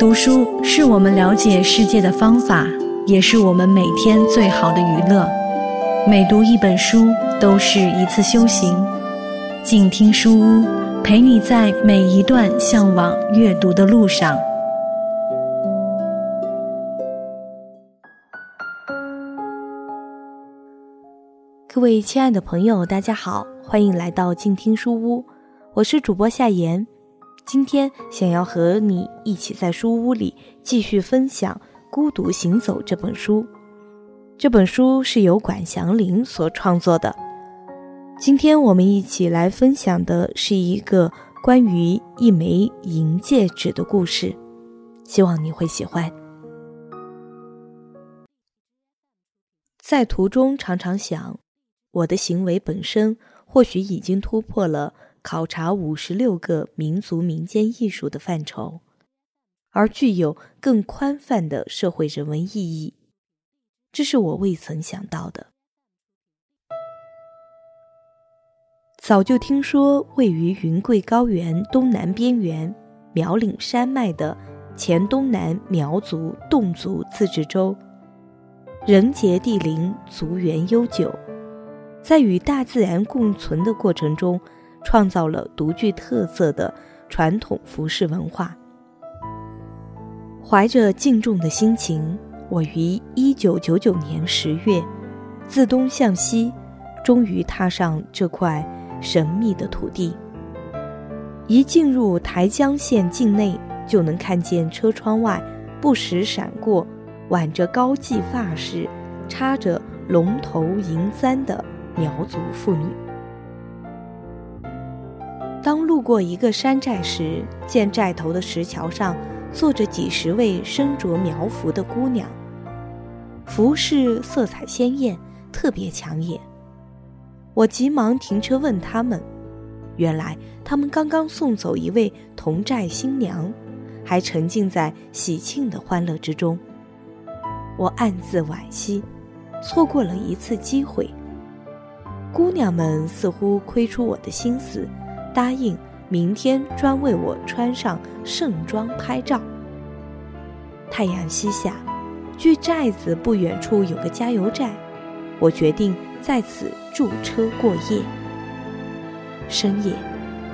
读书是我们了解世界的方法，也是我们每天最好的娱乐。每读一本书，都是一次修行。静听书屋，陪你在每一段向往阅读的路上。各位亲爱的朋友，大家好，欢迎来到静听书屋，我是主播夏言。今天想要和你一起在书屋里继续分享《孤独行走》这本书。这本书是由管祥林所创作的。今天我们一起来分享的是一个关于一枚银戒指的故事，希望你会喜欢。在途中常常想，我的行为本身或许已经突破了。考察五十六个民族民间艺术的范畴，而具有更宽泛的社会人文意义，这是我未曾想到的。早就听说，位于云贵高原东南边缘苗岭山脉的黔东南苗族侗族自治州，人杰地灵，族源悠久，在与大自然共存的过程中。创造了独具特色的传统服饰文化。怀着敬重的心情，我于一九九九年十月，自东向西，终于踏上这块神秘的土地。一进入台江县境内，就能看见车窗外不时闪过挽着高髻发饰、插着龙头银簪的苗族妇女。当路过一个山寨时，见寨头的石桥上坐着几十位身着苗服的姑娘，服饰色彩鲜艳，特别抢眼。我急忙停车问他们，原来他们刚刚送走一位同寨新娘，还沉浸在喜庆的欢乐之中。我暗自惋惜，错过了一次机会。姑娘们似乎窥出我的心思。答应明天专为我穿上盛装拍照。太阳西下，距寨子不远处有个加油站，我决定在此驻车过夜。深夜，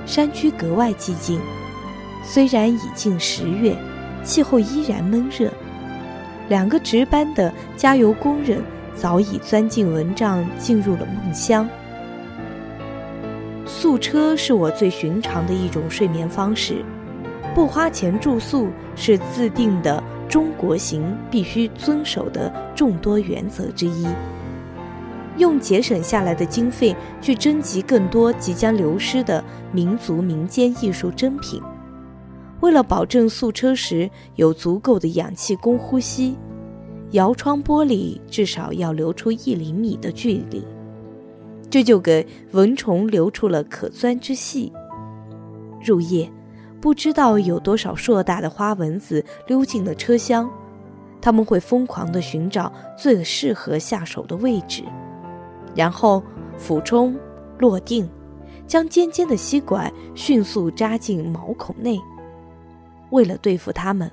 山区格外寂静，虽然已近十月，气候依然闷热。两个值班的加油工人早已钻进蚊帐，进入了梦乡。宿车是我最寻常的一种睡眠方式，不花钱住宿是自定的中国行必须遵守的众多原则之一。用节省下来的经费去征集更多即将流失的民族民间艺术珍品，为了保证宿车时有足够的氧气供呼吸，摇窗玻璃至少要留出一厘米的距离。这就给蚊虫留出了可钻之隙。入夜，不知道有多少硕大的花蚊子溜进了车厢，他们会疯狂地寻找最适合下手的位置，然后俯冲落定，将尖尖的吸管迅速扎进毛孔内。为了对付它们，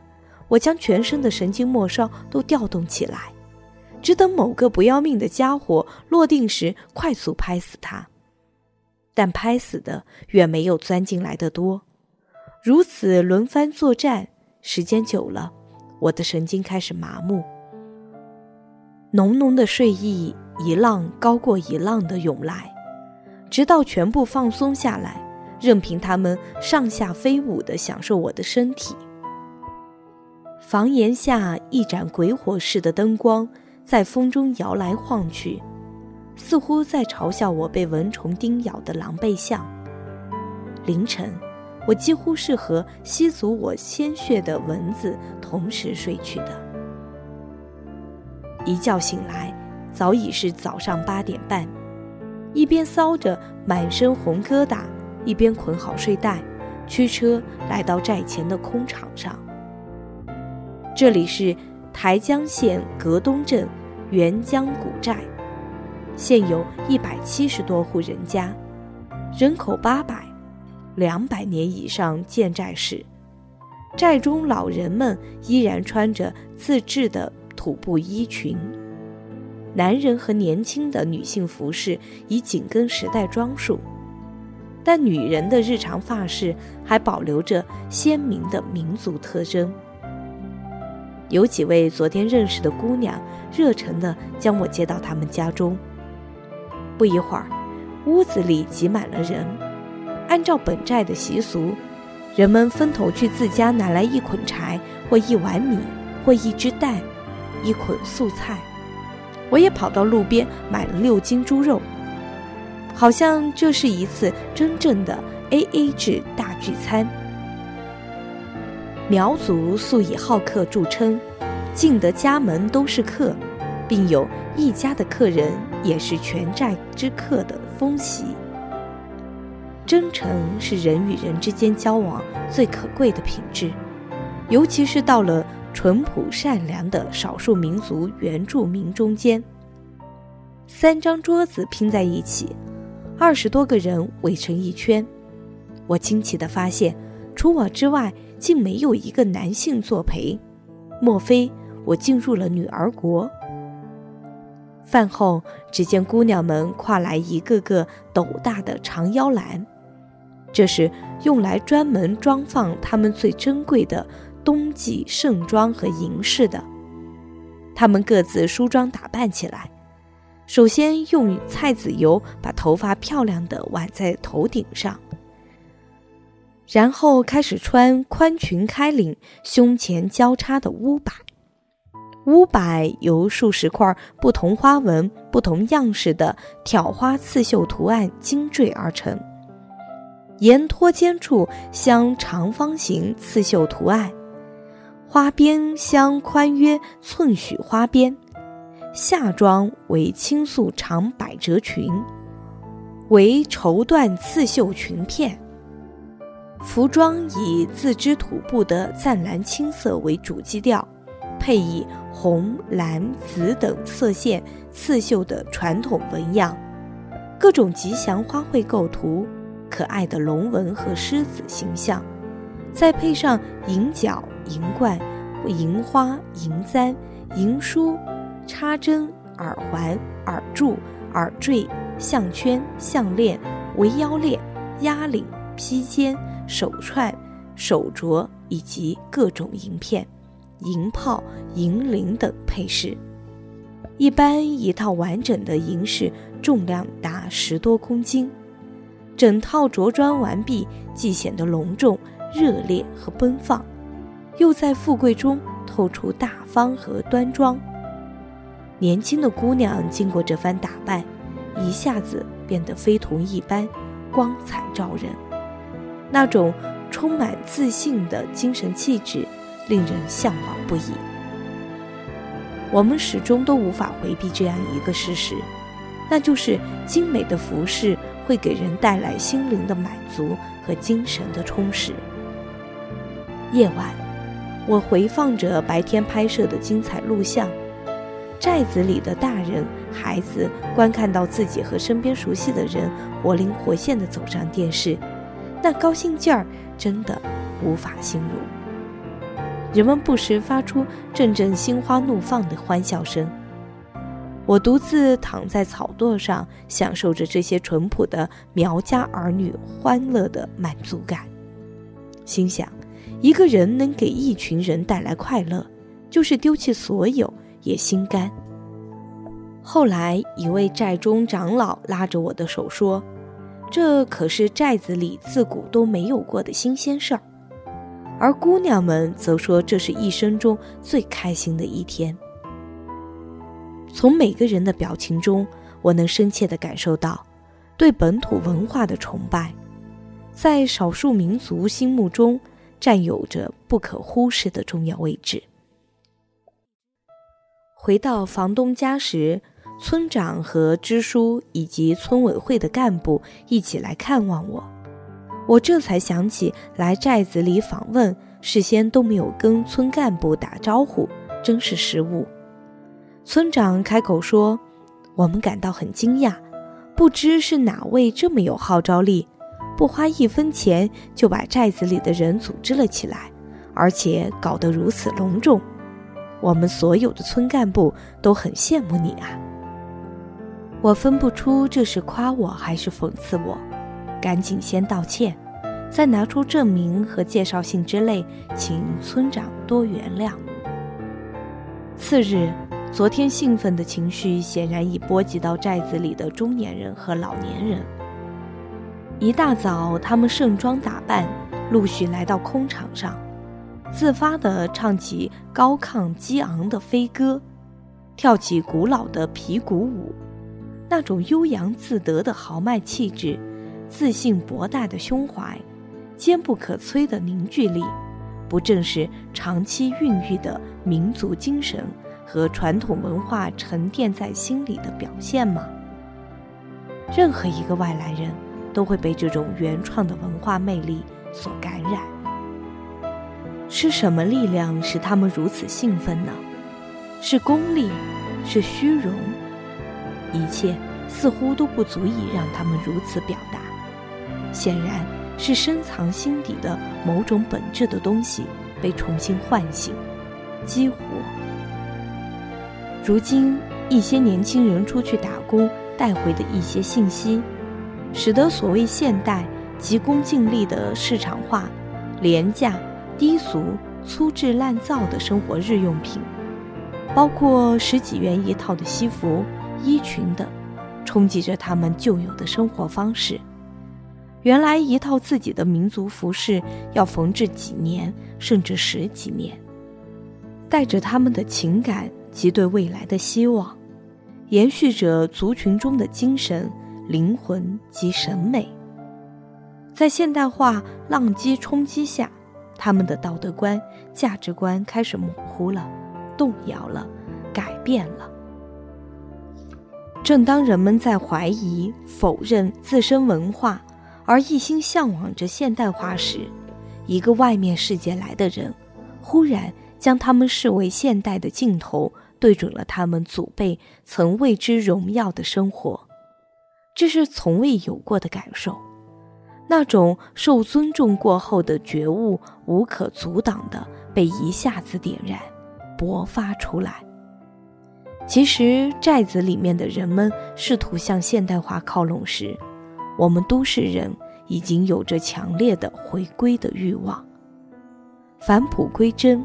我将全身的神经末梢都调动起来。只等某个不要命的家伙落定时，快速拍死他。但拍死的远没有钻进来的多。如此轮番作战，时间久了，我的神经开始麻木。浓浓的睡意一浪高过一浪的涌来，直到全部放松下来，任凭他们上下飞舞的享受我的身体。房檐下一盏鬼火似的灯光。在风中摇来晃去，似乎在嘲笑我被蚊虫叮咬的狼狈相。凌晨，我几乎是和吸足我鲜血的蚊子同时睡去的。一觉醒来，早已是早上八点半，一边搔着满身红疙瘩，一边捆好睡袋，驱车来到寨前的空场上。这里是。台江县格东镇元江古寨，现有一百七十多户人家，人口八百，两百年以上建寨史。寨中老人们依然穿着自制的土布衣裙，男人和年轻的女性服饰已紧跟时代装束，但女人的日常发饰还保留着鲜明的民族特征。有几位昨天认识的姑娘热诚地将我接到他们家中。不一会儿，屋子里挤满了人。按照本寨的习俗，人们分头去自家拿来一捆柴，或一碗米，或一只蛋，一捆素菜。我也跑到路边买了六斤猪肉，好像这是一次真正的 A A 制大聚餐。苗族素以好客著称，进得家门都是客，并有一家的客人也是全寨之客的风习。真诚是人与人之间交往最可贵的品质，尤其是到了淳朴善良的少数民族原住民中间。三张桌子拼在一起，二十多个人围成一圈，我惊奇地发现，除我之外，竟没有一个男性作陪。莫非我进入了女儿国？饭后，只见姑娘们挎来一个个斗大的长腰篮。这是用来专门装放她们最珍贵的冬季盛装和银饰的。她们各自梳妆打扮起来，首先用菜籽油把头发漂亮的挽在头顶上，然后开始穿宽裙开领、胸前交叉的乌摆。乌摆由数十块不同花纹、不同样式的挑花刺绣图案精缀而成。沿托肩处镶长方形刺绣图案，花边镶宽约寸许花边。下装为青素长百褶裙，为绸缎刺绣裙片。服装以自织土布的湛蓝青色为主基调，配以红、蓝、紫等色线刺绣的传统纹样，各种吉祥花卉构图。可爱的龙纹和狮子形象，再配上银角、银冠、银花、银簪、银梳、插针、耳环、耳柱、耳坠、项圈、项链、围腰链、压领、披肩、手串、手镯以及各种银片、银炮、银铃等配饰，一般一套完整的银饰重量达十多公斤。整套着装完毕，既显得隆重、热烈和奔放，又在富贵中透出大方和端庄。年轻的姑娘经过这番打扮，一下子变得非同一般，光彩照人。那种充满自信的精神气质，令人向往不已。我们始终都无法回避这样一个事实，那就是精美的服饰。会给人带来心灵的满足和精神的充实。夜晚，我回放着白天拍摄的精彩录像，寨子里的大人、孩子观看到自己和身边熟悉的人活灵活现地走上电视，那高兴劲儿真的无法形容。人们不时发出阵阵心花怒放的欢笑声。我独自躺在草垛上，享受着这些淳朴的苗家儿女欢乐的满足感，心想：一个人能给一群人带来快乐，就是丢弃所有也心甘。后来，一位寨中长老拉着我的手说：“这可是寨子里自古都没有过的新鲜事儿。”而姑娘们则说：“这是一生中最开心的一天。”从每个人的表情中，我能深切地感受到对本土文化的崇拜，在少数民族心目中占有着不可忽视的重要位置。回到房东家时，村长和支书以及村委会的干部一起来看望我，我这才想起来寨子里访问，事先都没有跟村干部打招呼，真是失误。村长开口说：“我们感到很惊讶，不知是哪位这么有号召力，不花一分钱就把寨子里的人组织了起来，而且搞得如此隆重，我们所有的村干部都很羡慕你啊。我分不出这是夸我还是讽刺我，赶紧先道歉，再拿出证明和介绍信之类，请村长多原谅。次日，昨天兴奋的情绪显然已波及到寨子里的中年人和老年人。一大早，他们盛装打扮，陆续来到空场上。自发地唱起高亢激昂的飞歌，跳起古老的皮鼓舞，那种悠扬自得的豪迈气质，自信博大的胸怀，坚不可摧的凝聚力，不正是长期孕育的民族精神和传统文化沉淀在心里的表现吗？任何一个外来人都会被这种原创的文化魅力所感染。是什么力量使他们如此兴奋呢？是功利，是虚荣，一切似乎都不足以让他们如此表达。显然是深藏心底的某种本质的东西被重新唤醒、激活。如今，一些年轻人出去打工带回的一些信息，使得所谓现代、急功近利的市场化、廉价。低俗、粗制滥造的生活日用品，包括十几元一套的西服、衣裙等，冲击着他们旧有的生活方式。原来一套自己的民族服饰要缝制几年，甚至十几年，带着他们的情感及对未来的希望，延续着族群中的精神、灵魂及审美。在现代化浪击冲击下。他们的道德观、价值观开始模糊了，动摇了，改变了。正当人们在怀疑、否认自身文化，而一心向往着现代化时，一个外面世界来的人，忽然将他们视为现代的镜头，对准了他们祖辈曾为之荣耀的生活。这是从未有过的感受。那种受尊重过后的觉悟，无可阻挡的被一下子点燃、勃发出来。其实，寨子里面的人们试图向现代化靠拢时，我们都市人已经有着强烈的回归的欲望。返璞归真，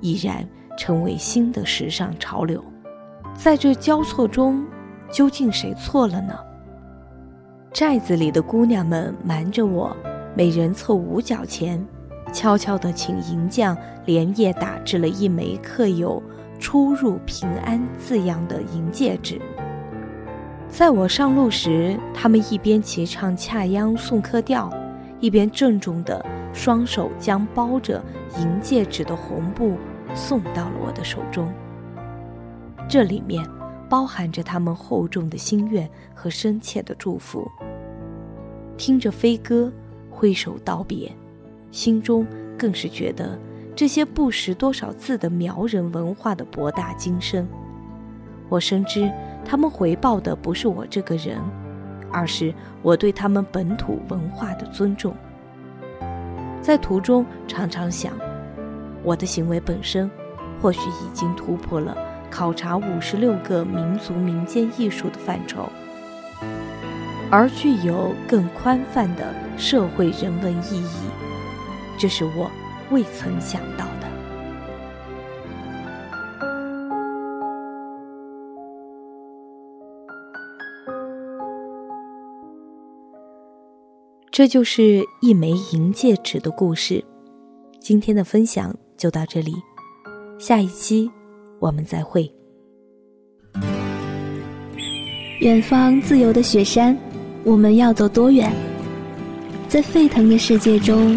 已然成为新的时尚潮流。在这交错中，究竟谁错了呢？寨子里的姑娘们瞒着我，每人凑五角钱，悄悄地请银匠连夜打制了一枚刻有“出入平安”字样的银戒指。在我上路时，他们一边齐唱恰央送客调，一边郑重地双手将包着银戒指的红布送到了我的手中。这里面包含着他们厚重的心愿和深切的祝福。听着飞歌，挥手道别，心中更是觉得这些不识多少字的苗人文化的博大精深。我深知他们回报的不是我这个人，而是我对他们本土文化的尊重。在途中常常想，我的行为本身，或许已经突破了考察五十六个民族民间艺术的范畴。而具有更宽泛的社会人文意义，这是我未曾想到的。这就是一枚银戒指的故事。今天的分享就到这里，下一期我们再会。远方自由的雪山。我们要走多远？在沸腾的世界中，